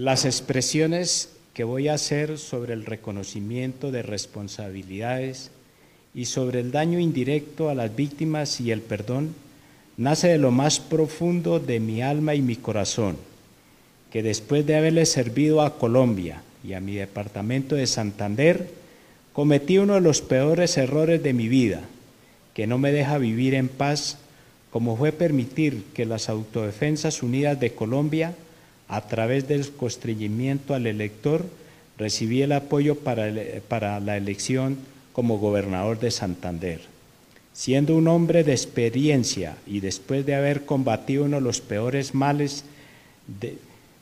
Las expresiones que voy a hacer sobre el reconocimiento de responsabilidades y sobre el daño indirecto a las víctimas y el perdón nace de lo más profundo de mi alma y mi corazón, que después de haberle servido a Colombia y a mi departamento de Santander, cometí uno de los peores errores de mi vida, que no me deja vivir en paz, como fue permitir que las Autodefensas Unidas de Colombia, a través del constreñimiento al elector, recibí el apoyo para, para la elección como gobernador de Santander. Siendo un hombre de experiencia y después de haber combatido uno de los peores males de,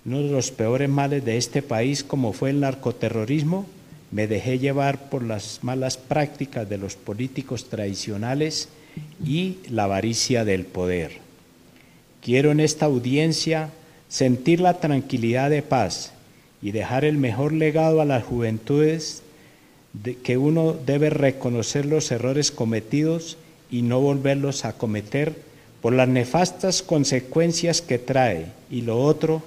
uno de los peores males de este país como fue el narcoterrorismo, me dejé llevar por las malas prácticas de los políticos tradicionales y la avaricia del poder. Quiero en esta audiencia sentir la tranquilidad de paz y dejar el mejor legado a las juventudes de que uno debe reconocer los errores cometidos y no volverlos a cometer por las nefastas consecuencias que trae y lo otro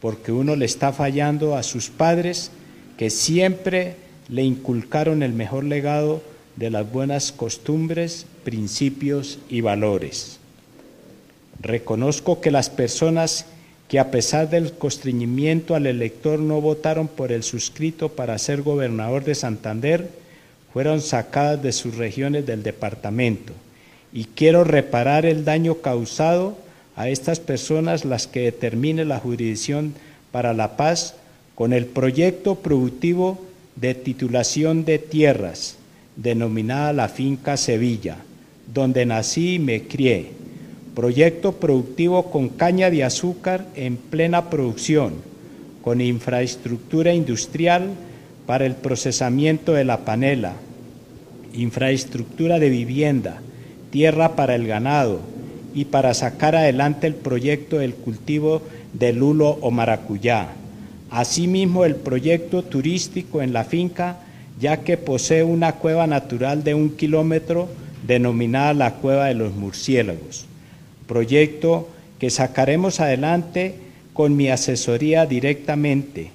porque uno le está fallando a sus padres que siempre le inculcaron el mejor legado de las buenas costumbres, principios y valores. Reconozco que las personas que a pesar del constreñimiento al elector no votaron por el suscrito para ser gobernador de Santander, fueron sacadas de sus regiones del departamento. Y quiero reparar el daño causado a estas personas las que determine la jurisdicción para la paz con el proyecto productivo de titulación de tierras, denominada la finca Sevilla, donde nací y me crié. Proyecto productivo con caña de azúcar en plena producción, con infraestructura industrial para el procesamiento de la panela, infraestructura de vivienda, tierra para el ganado y para sacar adelante el proyecto del cultivo de lulo o maracuyá Asimismo, el proyecto turístico en la finca, ya que posee una cueva natural de un kilómetro denominada la Cueva de los Murciélagos. Proyecto que sacaremos adelante con mi asesoría directamente.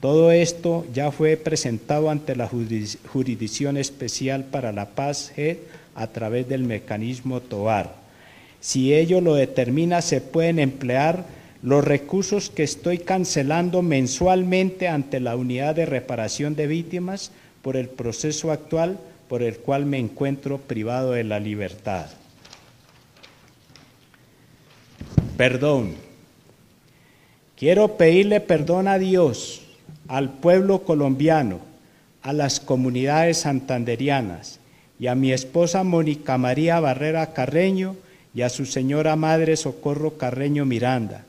Todo esto ya fue presentado ante la Jurisdicción Especial para la Paz a través del mecanismo TOAR. Si ello lo determina, se pueden emplear los recursos que estoy cancelando mensualmente ante la unidad de reparación de víctimas por el proceso actual por el cual me encuentro privado de la libertad. Perdón. Quiero pedirle perdón a Dios, al pueblo colombiano, a las comunidades santanderianas y a mi esposa Mónica María Barrera Carreño y a su señora madre Socorro Carreño Miranda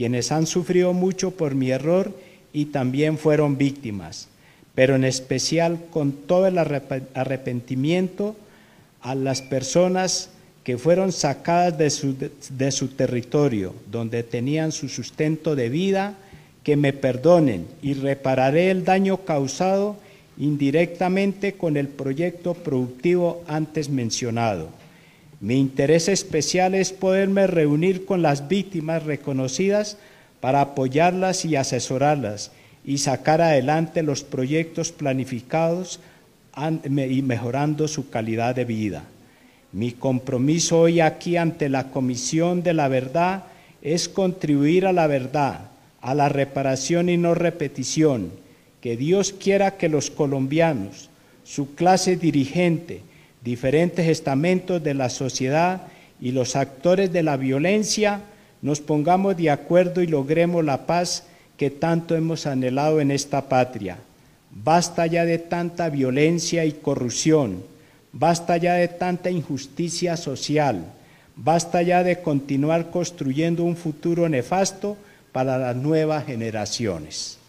quienes han sufrido mucho por mi error y también fueron víctimas, pero en especial con todo el arrepentimiento a las personas que fueron sacadas de su, de su territorio, donde tenían su sustento de vida, que me perdonen y repararé el daño causado indirectamente con el proyecto productivo antes mencionado. Mi interés especial es poderme reunir con las víctimas reconocidas para apoyarlas y asesorarlas y sacar adelante los proyectos planificados y mejorando su calidad de vida. Mi compromiso hoy aquí ante la Comisión de la Verdad es contribuir a la verdad, a la reparación y no repetición. Que Dios quiera que los colombianos, su clase dirigente, diferentes estamentos de la sociedad y los actores de la violencia nos pongamos de acuerdo y logremos la paz que tanto hemos anhelado en esta patria. Basta ya de tanta violencia y corrupción, basta ya de tanta injusticia social, basta ya de continuar construyendo un futuro nefasto para las nuevas generaciones.